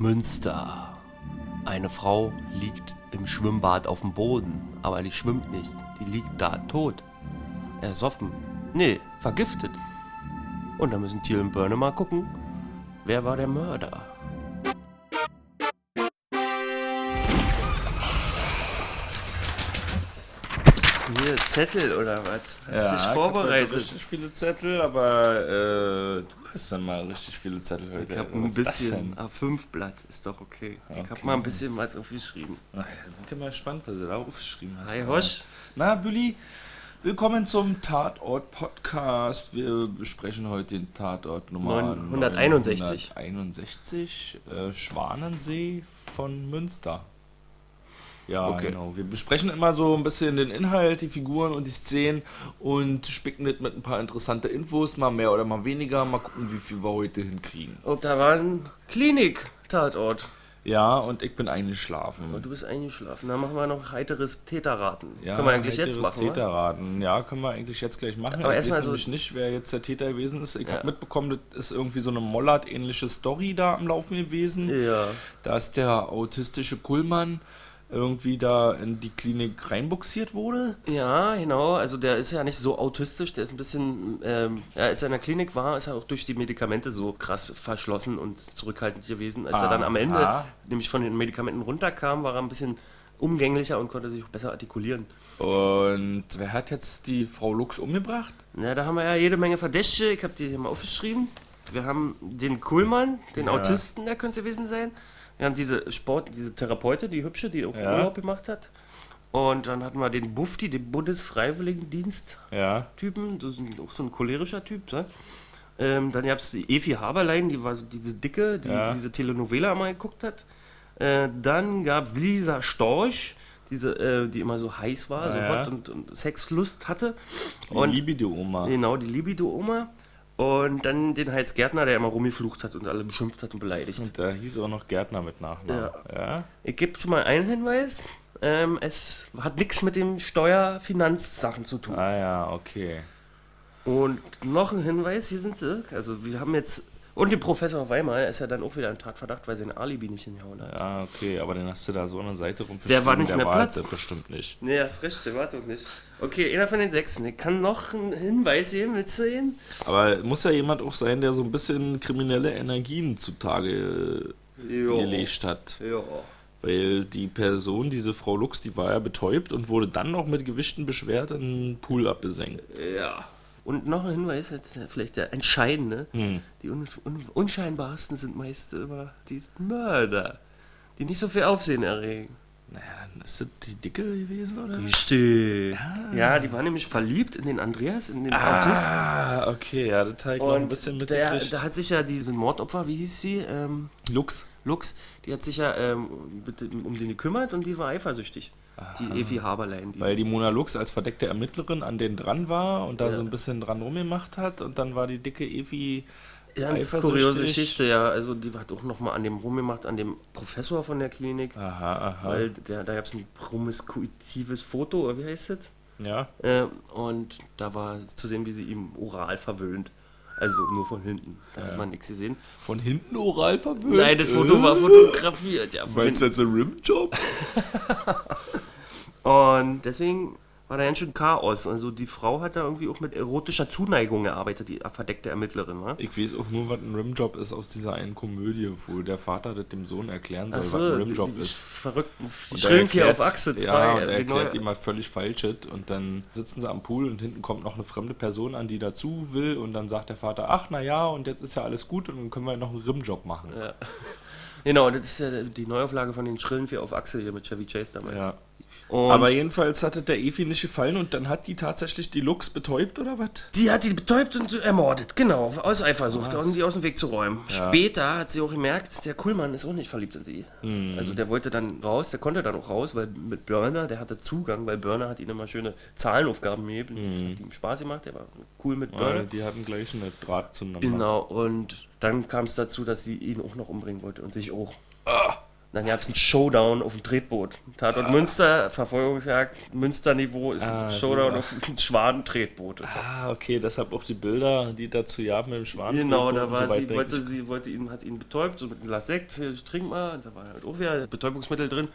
Münster. Eine Frau liegt im Schwimmbad auf dem Boden, aber die schwimmt nicht. Die liegt da tot. Ersoffen. Nee, vergiftet. Und da müssen Thiel und Börne mal gucken, wer war der Mörder. Hier Zettel oder was? Hast du dich vorbereitet? richtig viele Zettel, aber äh, du hast dann mal richtig viele Zettel heute. Ich hab ein bisschen denn? A5-Blatt, ist doch okay. Ich hab Okay. mal ein bisschen was aufgeschrieben. Ja, bin ich mal gespannt, was du da aufgeschrieben hast. Hi, Hosch. Na, Büli, willkommen zum Tatort-Podcast. Wir besprechen heute den Tatort Nummer 961. 961, äh, Schwanensee von Münster. Ja, Okay. genau. Wir besprechen immer so ein bisschen den Inhalt, die Figuren und die Szenen und spicken das mit ein paar interessante Infos, mal mehr oder mal weniger. Mal gucken, wie viel wir heute hinkriegen. Und da war ein Klinik-Tatort. Ja, und ich bin eingeschlafen. Und du bist eingeschlafen. Dann machen wir noch heiteres Täterraten. Ja, Können wir eigentlich jetzt heiteres machen? Täterraten. Ja, können wir eigentlich jetzt gleich machen. Aber ich erstmal weiß so- nämlich nicht, wer jetzt der Täter gewesen ist. Ich Ja. habe mitbekommen, das ist irgendwie so eine Mollard-ähnliche Story da am Laufen gewesen. Ja. Da ist der autistische Kullmann irgendwie da in die Klinik reinbuxiert wurde. Ja, genau. Also der ist ja nicht so autistisch. Der ist ein bisschen, ähm, ja, als er in der Klinik war, ist er auch durch die Medikamente so krass verschlossen und zurückhaltend gewesen. Als er dann am Ende Aha. nämlich von den Medikamenten runterkam, war er ein bisschen umgänglicher und konnte sich auch besser artikulieren. Und wer hat jetzt die Frau Lux umgebracht? Na, da haben wir ja jede Menge Verdächtige. Ich habe die hier mal aufgeschrieben. Wir haben den Kuhlmann, den Ja. Autisten, der könnte es gewesen sein. Wir haben diese Sport, diese Therapeutin, die hübsche, die auch Ja. Urlaub gemacht hat. Und dann hatten wir den Bufti, den Bundesfreiwilligendienst-Typen. Das ist auch so ein cholerischer Typ. Ne? Ähm, dann gab es die Evi Haberlein, die war so diese Dicke, die Ja. diese Telenovela mal geguckt hat. Äh, dann gab es Lisa Storch, diese, äh, die immer so heiß war, so Ja. hot und, und Sexlust hatte. Die Und Libido-Oma. Genau, die Libido-Oma. Und dann den Heiz Gärtner, der immer rumgeflucht hat und alle beschimpft hat und beleidigt. Und da hieß auch noch Gärtner mit Nachnamen. Ja. Ich gebe schon mal einen Hinweis. Ähm, es hat nichts mit dem Steuer-Finanzsachen zu tun. Ah ja, okay. Und noch ein Hinweis, hier sind sie. Also wir haben jetzt. Und den Professor Weimar ist ja dann auch wieder ein Tatverdacht, weil sein Alibi nicht hingehauen hat. Ja, okay, aber dann hast du da so eine Seite rum Der war nicht mehr war Platz. das bestimmt nicht. Nee, hast recht, der war doch nicht. Okay, einer von den Sechsen. Ich kann noch einen Hinweis hier mitsehen. Aber muss ja jemand auch sein, der so ein bisschen kriminelle Energien zutage äh, gelegt hat. Ja. Weil die Person, diese Frau Lux, die war ja betäubt und wurde dann noch mit Gewichten beschwert in den Pool abgesenkt. Ja. Und noch ein Hinweis, jetzt vielleicht der entscheidende. Hm. Die un un unscheinbarsten sind meist immer die Mörder, die nicht so viel Aufsehen erregen. Naja, dann ist das die Dicke gewesen, oder? Richtig. Ja, die war nämlich verliebt in den Andreas, in den Autisten. Ah, okay, ja, das noch ein bisschen der, mitgekriegt. da hat sich ja diese Mordopfer, wie hieß sie? Ähm, Lux. Lux, die hat sich ja ähm, um den gekümmert und die war eifersüchtig. Die Evi Haberlein. Die Weil die Mona Lux als verdeckte Ermittlerin an den dran war und da Ja. so ein bisschen dran rumgemacht hat und dann war die dicke Evi Ganz eifersüchtig. kuriose Geschichte, ja. Also die hat auch nochmal an dem rumgemacht, an dem Professor von der Klinik. Aha, aha. Weil der, da gab es ein promiskuitives Foto, oder wie heißt das? ja. Äh, und da war zu sehen, wie sie ihm oral verwöhnt. Also nur von hinten. Da hat man nichts gesehen. Von hinten oral verwöhnt. Nein, das Foto war fotografiert, ja. Von Meinst du jetzt ein Rimjob? Und deswegen war da ganz schön Chaos. Also die Frau hat da irgendwie auch mit erotischer Zuneigung gearbeitet, die verdeckte Ermittlerin, wa? Ich weiß auch nur, was ein Rimjob ist aus dieser einen Komödie, wo der Vater das dem Sohn erklären soll, Achso, was ein Rimjob die ist. verrückten die Und er Schrillen hier erklärt- auf Achse 2. Ja, und er erklärt ihm mal völlig falsches und dann sitzen sie am Pool und hinten kommt noch eine fremde Person an, die dazu will und dann sagt der Vater, ach na ja, und jetzt ist ja alles gut und dann können wir noch einen Rimjob machen. Ja. Genau, das ist ja die Neuauflage von den Schrillen auf Achse hier mit Chevy Chase damals. Ja. Und Aber jedenfalls hat es der Evi nicht gefallen und dann hat die tatsächlich die Lux betäubt oder was? die hat die betäubt und ermordet, genau, aus Eifersucht, um die aus dem Weg zu räumen. Später hat sie auch gemerkt, der Kuhlmann ist auch nicht verliebt in sie. Also der wollte dann raus, der konnte dann auch raus, weil mit Burner, der hatte Zugang, weil Burner hat ihn immer schöne Zahlenaufgaben gegeben. Das hat ihm Spaß gemacht, der war cool mit Ja, Burner. die hatten gleich einen Draht zueinander. Genau, und dann kam es dazu, dass sie ihn auch noch umbringen wollte und sich auch. Na, Dann gab es einen Showdown auf dem Tretboot. Tatort ah. Münster, Verfolgungsjagd, Münsterniveau ist ah, ein Showdown so. auf dem Schwan-Tretboot. Ah, okay, deshalb auch die Bilder, die dazu jagen mit dem Schwan. Genau, da war so sie, wollte sie, wollte ihn, hat ihn betäubt, so mit einem Glas Sekt, trink mal, da war halt auch wieder Betäubungsmittel drin.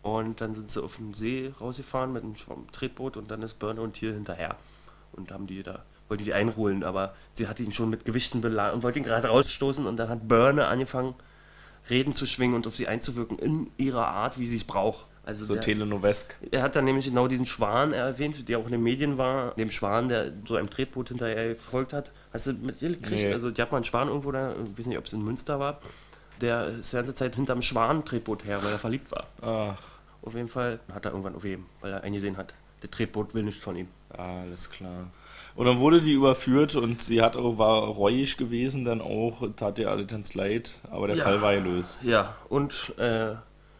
Und dann sind sie auf dem See rausgefahren mit einem Tretboot und dann ist Burner und Tier hinterher. Und haben die da, wollten die einholen, aber sie hatte ihn schon mit Gewichten beladen und wollte ihn gerade rausstoßen und dann hat Burner angefangen, Reden zu schwingen und auf sie einzuwirken in ihrer Art, wie sie es braucht. Also so der, telenovesk. Er hat dann nämlich genau diesen Schwan erwähnt, der auch in den Medien war. Dem Schwan, der so einem Tretboot hinterher gefolgt hat. Hast du mit dir gekriegt? Nee. Also, die hat mal einen Schwan irgendwo da, ich weiß nicht, ob es in Münster war. Der ist die ganze Zeit hinterm Schwan-Tretboot her, weil er verliebt war. Ach. Auf jeden Fall hat er irgendwann aufgeben, weil er eingesehen hat, der Tretboot will nicht von ihm. Alles klar. Und dann wurde die überführt und sie hat auch, war reuig gewesen, dann auch, tat ihr alle ganz leid, aber der ja. Fall war gelöst. Ja, und. Äh,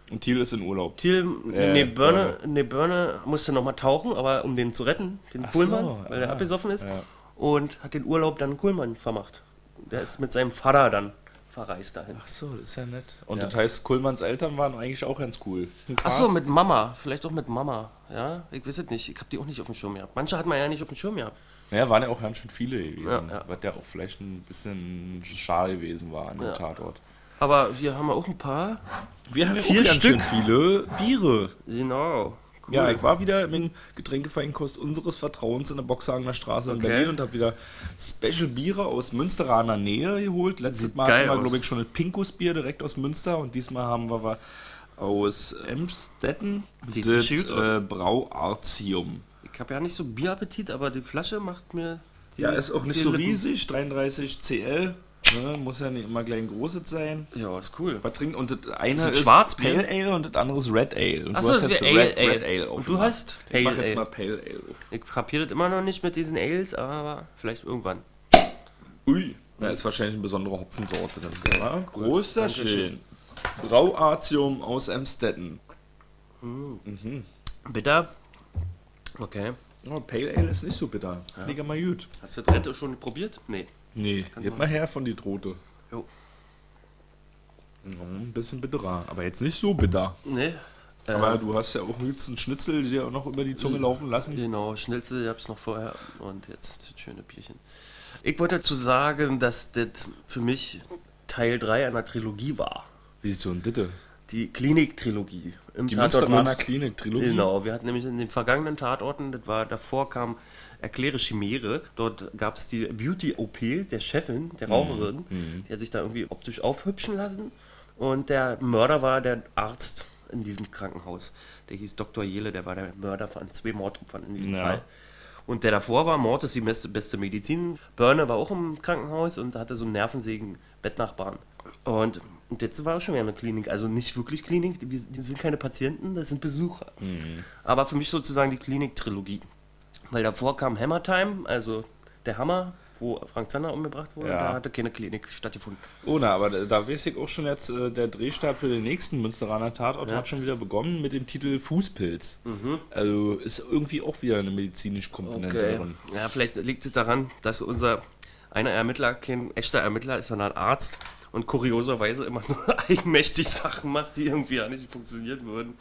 und Thiel ist in Urlaub. Thiel, äh, nee, Börne, nee, Börne musste nochmal tauchen, aber um den zu retten, den Ach Kuhlmann, so, weil ja. der abgesoffen ist. Ja. Und hat den Urlaub dann Kuhlmann vermacht. Der ist mit seinem Vater dann verreist dahin. Ach so, ist ja nett. Und ja. das heißt, Kuhlmanns Eltern waren eigentlich auch ganz cool. Ach so, mit Mama. Vielleicht auch mit Mama. Ja, ich weiß es nicht. Ich habe die auch nicht auf dem Schirm gehabt. Manche hat man ja nicht auf dem Schirm gehabt. Naja, waren ja auch ganz schön viele gewesen. Ja, ja. Was ja auch vielleicht ein bisschen schade gewesen war an dem ja. Tatort. Aber hier haben wir auch ein paar. Wir haben vier Stück. viele Biere. Genau. Cool. Ja, ich war wieder im Getränkefeinkost unseres Vertrauens in der Boxhagener Straße okay. in Berlin und habe wieder Special Biere aus Münsteraner Nähe geholt. Letztes Mal hatten wir, glaube ich, schon ein Pinkus Bier direkt aus Münster und diesmal haben wir aus Emstetten Sieht das äh, Brau Artium. Ich habe ja nicht so Bierappetit, aber die Flasche macht mir. ja, ist auch nicht so riesig, 33 CL. Ne, muss ja nicht immer gleich ein großes sein. Ja, ist cool. Was trinkt, und das eine ist, ist Schwarz Pale Ale und das andere ist Red Ale. Und Achso, das ist Ale, Red, Ale. Red Ale Und du hast Pale ich mach jetzt Ale. mal Pale Ale auf. Ich kapiere das immer noch nicht mit diesen Ales, aber vielleicht irgendwann. Ui, da ist wahrscheinlich eine besondere Hopfensorte dann. Okay. Ja, großer schön. Brauartium aus Emstetten. Mhm. Mhm. Bitter, Okay. Oh, Pale Ale ist nicht so bitter. Ja. Mal gut. Hast du das dritte schon probiert? Nee. Nee, gib mal her von die Drote. Jo. ein bisschen bitterer, aber jetzt nicht so bitter. Nee. Aber äh, du hast ja auch einen Schnitzel dir noch über die Zunge laufen lassen. Genau, Schnitzel, ich hab's noch vorher und jetzt das schöne Bierchen. Ich wollte dazu sagen, dass das für mich Teil 3 einer Trilogie war. Wie sieht so ein Ditte? Die Klinik-Trilogie. Im die Münsteraner Klinik-Trilogie. Genau, wir hatten nämlich in den vergangenen Tatorten, das war davor kam Erkläre Chimäre. Dort gab es die Beauty-OP der Chefin, der Raucherin, mhm. die hat sich da irgendwie optisch aufhübschen lassen. Und der Mörder war der Arzt in diesem Krankenhaus. Der hieß Dr. Jele, der war der Mörder von zwei Mordopfern in diesem ja. Fall. Und der davor war, Mord ist die beste, beste Medizin. Burner war auch im Krankenhaus und hatte so einen nervensägen Bettnachbarn. Und und jetzt war auch schon wieder eine Klinik. Also nicht wirklich Klinik, die, die sind keine Patienten, das sind Besucher. Mhm. Aber für mich sozusagen die Klinik-Trilogie. Weil davor kam Hammer Time, also der Hammer, wo Frank Zander umgebracht wurde. Ja. Da hatte keine Klinik stattgefunden. Oh, na, aber da weiß ich auch schon jetzt, äh, der Drehstart für den nächsten Münsteraner Tatort ja. hat schon wieder begonnen mit dem Titel Fußpilz. Mhm. Also ist irgendwie auch wieder eine medizinische Komponente okay. drin. Ja, vielleicht liegt es daran, dass unser einer Ermittler kein echter Ermittler ist, sondern Arzt und kurioserweise immer so eigenmächtig Sachen macht, die irgendwie ja nicht funktionieren würden.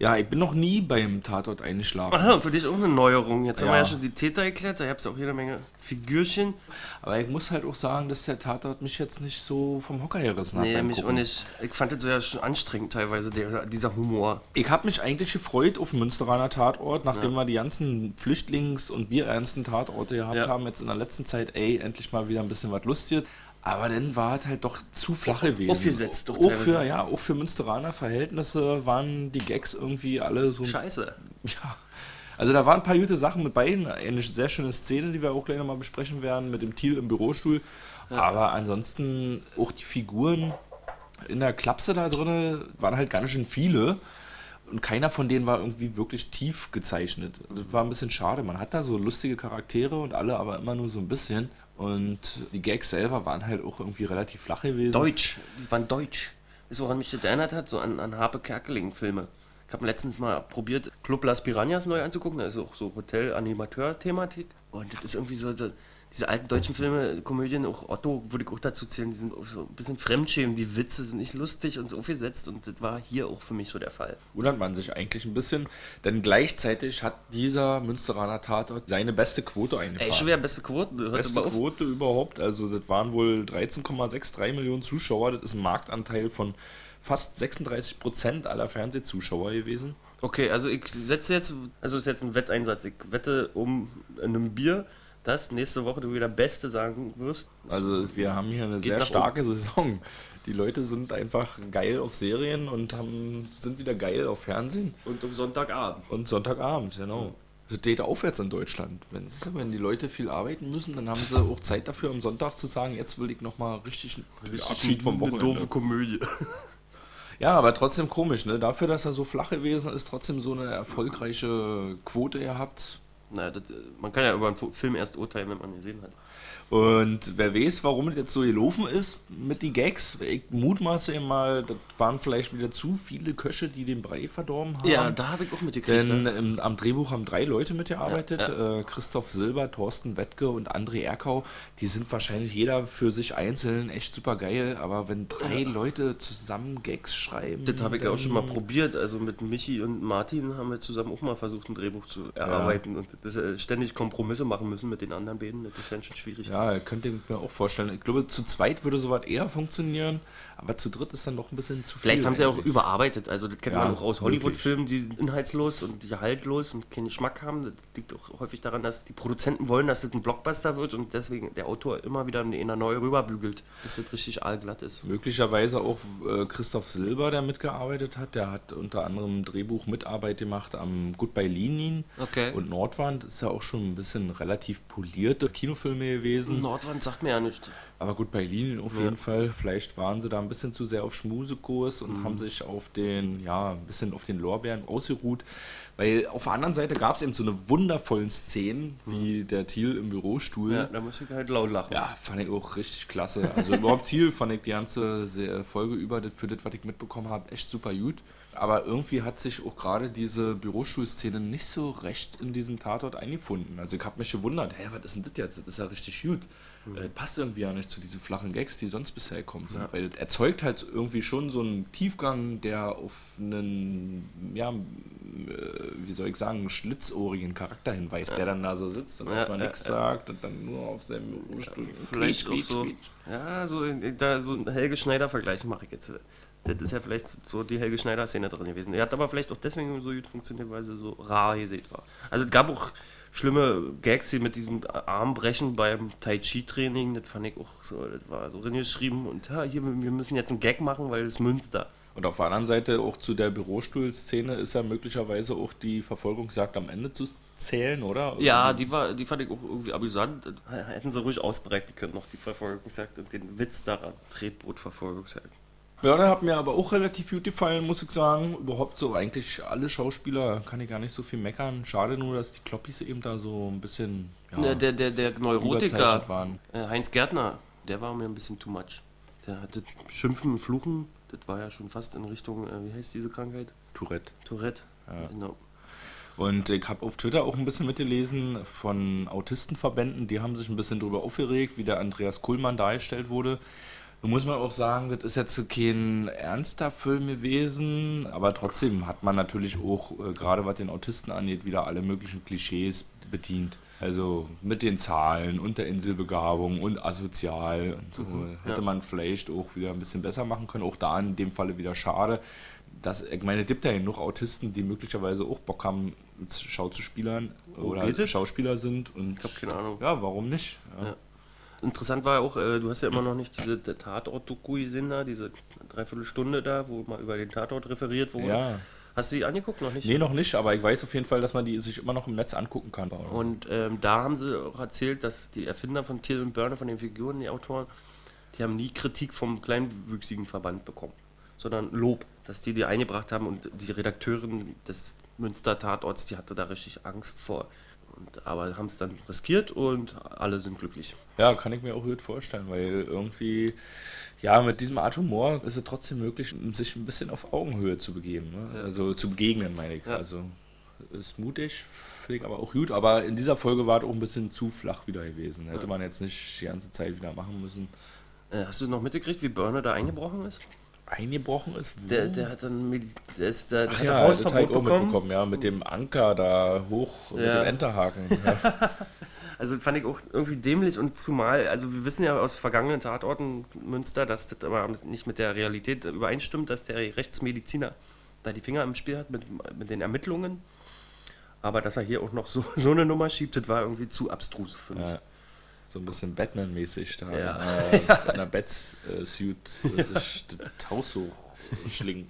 Ja, ich bin noch nie beim Tatort eingeschlafen. Aha, für dich auch eine Neuerung. Jetzt ja. haben wir ja schon die Täter erklärt, da habt ihr auch jede Menge Figürchen. Aber ich muss halt auch sagen, dass der Tatort mich jetzt nicht so vom Hocker gerissen hat. Nee, mich Gucken. auch nicht. Ich fand das ja schon anstrengend teilweise, der, dieser Humor. Ich habe mich eigentlich gefreut auf den Münsteraner Tatort, nachdem ja. wir die ganzen Flüchtlings- und bierernsten Tatorte gehabt ja. haben, jetzt in der letzten Zeit, ey, endlich mal wieder ein bisschen was Lustiges. Aber dann war es halt doch zu flach gewesen. Aufgesetzt doch. Auch für, ja, auch für Münsteraner Verhältnisse waren die Gags irgendwie alle so. Scheiße. Ja. Also da waren ein paar gute Sachen mit bei. Eine sehr schöne Szene, die wir auch gleich nochmal besprechen werden, mit dem Thiel im Bürostuhl. Ja. Aber ansonsten auch die Figuren in der Klapse da drin waren halt ganz schön viele. Und keiner von denen war irgendwie wirklich tief gezeichnet. Das war ein bisschen schade. Man hat da so lustige Charaktere und alle aber immer nur so ein bisschen. Und die Gags selber waren halt auch irgendwie relativ flach gewesen. Deutsch, die waren deutsch. Das, woran mich das erinnert hat, so an, an Harpe Kerkeling-Filme. Ich habe letztens mal probiert, Club Las Piranhas neu anzugucken. Da ist auch so Hotel-Animateur-Thematik. Und das ist irgendwie so, diese alten deutschen Filme, Komödien, auch Otto würde ich auch dazu zählen, die sind so ein bisschen fremdschämen, die Witze sind nicht lustig und so aufgesetzt und das war hier auch für mich so der Fall. Wundert man sich eigentlich ein bisschen, denn gleichzeitig hat dieser Münsteraner Tatort seine beste Quote eingefahren. Ey, schon wieder beste Quote. Beste Quote überhaupt, also das waren wohl 13,63 Millionen Zuschauer, das ist ein Marktanteil von fast 36 Prozent aller Fernsehzuschauer gewesen. Okay, also ich setze jetzt, also ist jetzt ein Wetteinsatz, ich wette um einem Bier, dass nächste Woche du wieder Beste sagen wirst. Also wir haben hier eine sehr starke um. Saison. Die Leute sind einfach geil auf Serien und haben, sind wieder geil auf Fernsehen. Und auf Sonntagabend. Und Sonntagabend, genau. Das geht aufwärts in Deutschland. Wenn, wenn die Leute viel arbeiten müssen, dann haben sie auch Zeit dafür, am Sonntag zu sagen, jetzt will ich nochmal richtig, richtig Abschied vom Wochenende. Eine doofe Komödie. Ja, aber trotzdem komisch, ne? Dafür, dass er so flach gewesen ist, trotzdem so eine erfolgreiche Quote gehabt. Naja, das, man kann ja über einen Film erst urteilen, wenn man ihn gesehen hat. Und wer weiß, warum das jetzt so gelaufen ist mit den Gags, ich mutmaße mal, das waren vielleicht wieder zu viele Köche, die den Brei verdorben haben. Ja, da habe ich auch mitgekriegt. Denn im, am Drehbuch haben drei Leute mitgearbeitet: ja, ja. Äh, Christoph Silber, Thorsten Wettke und André Erkau. Die sind wahrscheinlich jeder für sich einzeln echt super geil, aber wenn drei ja. Leute zusammen Gags schreiben. Das habe ich auch schon mal probiert. Also mit Michi und Martin haben wir zusammen auch mal versucht, ein Drehbuch zu erarbeiten und das, äh, ständig Kompromisse machen müssen mit den anderen beiden. Das ist dann schon schwierig. Ja, könnte ich mir auch vorstellen. Ich glaube, zu zweit würde sowas eher funktionieren, aber zu dritt ist dann noch ein bisschen zu viel. Vielleicht haben sie eigentlich. auch überarbeitet. Also, das kennt ja, man auch aus Hollywood-Filmen, die inhaltslos und gehaltlos und keinen Geschmack haben. Das liegt auch häufig daran, dass die Produzenten wollen, dass das ein Blockbuster wird und deswegen der Autor immer wieder in einer neu rüberbügelt, dass das richtig aalglatt ist. Möglicherweise auch äh, Christoph Silber, der mitgearbeitet hat. Der hat unter anderem Drehbuch Mitarbeit gemacht am Goodbye Lenin okay. und Nordwand. Ist ja auch schon ein bisschen relativ polierte Kinofilme gewesen. Nordwand Nordwand sagt mir ja nichts. Aber gut, bei Linien auf ja. jeden Fall. Vielleicht waren sie da ein bisschen zu sehr auf Schmusekurs und mhm. haben sich auf den, ja, ein bisschen auf den Lorbeeren ausgeruht. Weil auf der anderen Seite gab es eben so eine wundervollen Szenen, wie mhm. der Thiel im Bürostuhl. Ja, da muss ich halt laut lachen. Ja, fand ich auch richtig klasse. Also überhaupt Thiel fand ich die ganze Folge über, für das, was ich mitbekommen habe, echt super gut. Aber irgendwie hat sich auch gerade diese Büroschulszene nicht so recht in diesem Tatort eingefunden. Also ich habe mich gewundert, hä, was ist denn das jetzt? Das ist ja richtig gut. Mhm. Äh, passt irgendwie ja nicht zu diesen flachen Gags, die sonst bisher gekommen sind. Ja. Weil es erzeugt halt irgendwie schon so einen Tiefgang, der auf einen, ja, äh, wie soll ich sagen, schlitzohrigen Charakter hinweist, ja. der dann da so sitzt und ja, erstmal nichts sagt und dann nur auf seinem Stuhl. Vielleicht quietsch, auch so. Ja, so, da, so einen Helge Schneider-Vergleich mache ich jetzt. Das ist ja vielleicht so die Helge Schneider-Szene drin gewesen. Er hat aber vielleicht auch deswegen so gut funktioniert, weil sie so rar gesehen war. Also es gab auch schlimme Gags hier mit diesem Armbrechen beim Tai Chi-Training. Das fand ich auch so, das war so geschrieben und ja, hier, wir müssen jetzt einen Gag machen, weil das ist Münster. Und auf der anderen Seite auch zu der Bürostuhl-Szene ist ja möglicherweise auch die Verfolgungsjagd am Ende zu zählen, oder? Ja, die war, die fand ich auch irgendwie amüsant. Hätten sie ruhig ausbreiten können, noch die Verfolgungsjagd und den Witz daran. Tretboot-Verfolgungsjagd. Börner hat mir aber auch relativ gut gefallen, muss ich sagen. Überhaupt so eigentlich alle Schauspieler kann ich gar nicht so viel meckern. Schade nur, dass die Kloppis eben da so ein bisschen. Ja, der, der, der Neurotiker, waren. Äh, Heinz Gärtner, der war mir ein bisschen too much. Der hatte Schimpfen und Fluchen, das war ja schon fast in Richtung, äh, wie heißt diese Krankheit? Tourette. Tourette, ja. genau. Und ich habe auf Twitter auch ein bisschen mitgelesen von Autistenverbänden, die haben sich ein bisschen darüber aufgeregt, wie der Andreas Kuhlmann dargestellt wurde. Muss man auch sagen, das ist jetzt kein ernster Film gewesen, aber trotzdem hat man natürlich auch, äh, gerade was den Autisten angeht, wieder alle möglichen Klischees bedient. Also mit den Zahlen und der Inselbegabung und asozial und so. Mhm, Hätte ja. man vielleicht auch wieder ein bisschen besser machen können. Auch da in dem Falle wieder schade. Dass, ich meine, es gibt ja genug Autisten, die möglicherweise auch Bock haben, Schau zu spielern oder Schauspieler sind. Und ich habe keine Ahnung. Ja, warum nicht? Ja. Ja. Interessant war auch, äh, du hast ja immer noch nicht diese Tatort-Doku gesehen da, diese Dreiviertelstunde da, wo mal über den Tatort referiert wurde. Ja. Hast du die angeguckt? Noch nicht? Nee, noch nicht, aber ich weiß auf jeden Fall, dass man die sich immer noch im Netz angucken kann. Und ähm, da haben sie auch erzählt, dass die Erfinder von Till und Burner, von den Figuren, die Autoren, die haben nie Kritik vom kleinwüchsigen Verband bekommen, sondern Lob, dass die die eingebracht haben und die Redakteurin des Münster-Tatorts, die hatte da richtig Angst vor und, aber haben es dann riskiert und alle sind glücklich. Ja, kann ich mir auch gut vorstellen, weil irgendwie, ja, mit diesem Art Humor ist es trotzdem möglich, sich ein bisschen auf Augenhöhe zu begeben. Ne? Ja. Also zu begegnen, meine ich. Ja. Also. ist mutig, finde ich aber auch gut. Aber in dieser Folge war es auch ein bisschen zu flach wieder gewesen. Hätte man jetzt nicht die ganze Zeit wieder machen müssen. Äh, hast du noch mitgekriegt, wie Burner da eingebrochen ist? Eingebrochen ist? Wo? Der, der hat dann der ist, der, Ach hat ja, das hab ich auch bekommen. mitbekommen, ja, mit dem Anker da hoch, mit Ja. dem Enterhaken. Ja. Also fand ich auch irgendwie dämlich und zumal, also wir wissen ja aus vergangenen Tatorten Münster, dass das aber nicht mit der Realität übereinstimmt, dass der Rechtsmediziner da die Finger im Spiel hat mit, mit den Ermittlungen. Aber dass er hier auch noch so, so eine Nummer schiebt, das war irgendwie zu abstrus für mich. Ja. So ein bisschen Batman-mäßig da. Ja. Äh, In einer Bat-Suit sich das Haus so schlingen.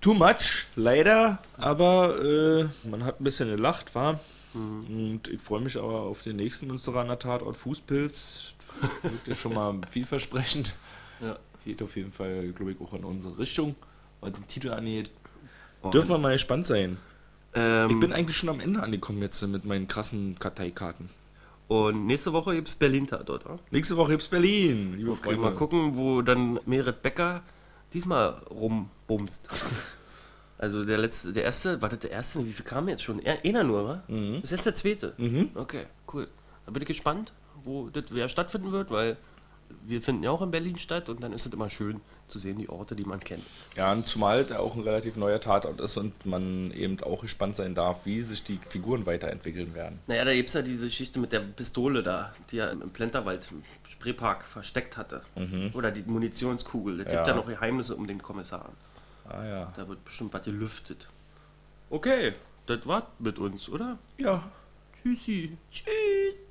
Too much, leider, aber äh, man hat ein bisschen gelacht, war. Und ich freue mich aber auf den nächsten Münsteraner Tatort Fußpilz. Wirklich schon mal vielversprechend. Ja. Geht auf jeden Fall, glaube ich, auch in unsere Richtung. Was den Titel angeht, dürfen wir mal gespannt sein. Ähm, Ich bin eigentlich schon am Ende angekommen jetzt mit meinen krassen Karteikarten. und nächste Woche gibt es Berlin-Tatort, oder? Nächste Woche gibt's Berlin, liebe Okay, Freunde. mal gucken, wo dann Merit Becker diesmal rumbumst. Also der letzte, der erste, war das der erste? Wie viel kam jetzt schon? Er- Einer nur, wa? Mhm. Das ist jetzt der zweite. Okay, cool. Da bin ich gespannt, wo das wer stattfinden wird, weil wir finden ja auch in Berlin statt und dann ist es immer schön zu sehen, die Orte, die man kennt. Ja, und zumal der auch ein relativ neuer Tatort ist und man eben auch gespannt sein darf, wie sich die Figuren weiterentwickeln werden. Naja, da gibt es ja diese Geschichte mit der Pistole da, die er im Plenterwald im Spreepark versteckt hatte. Oder die Munitionskugel. Es Ja. gibt ja noch Geheimnisse um den Kommissar. Ah ja. Da wird bestimmt was gelüftet. Okay, das war's mit uns, oder? Ja. Tschüssi. Tschüss.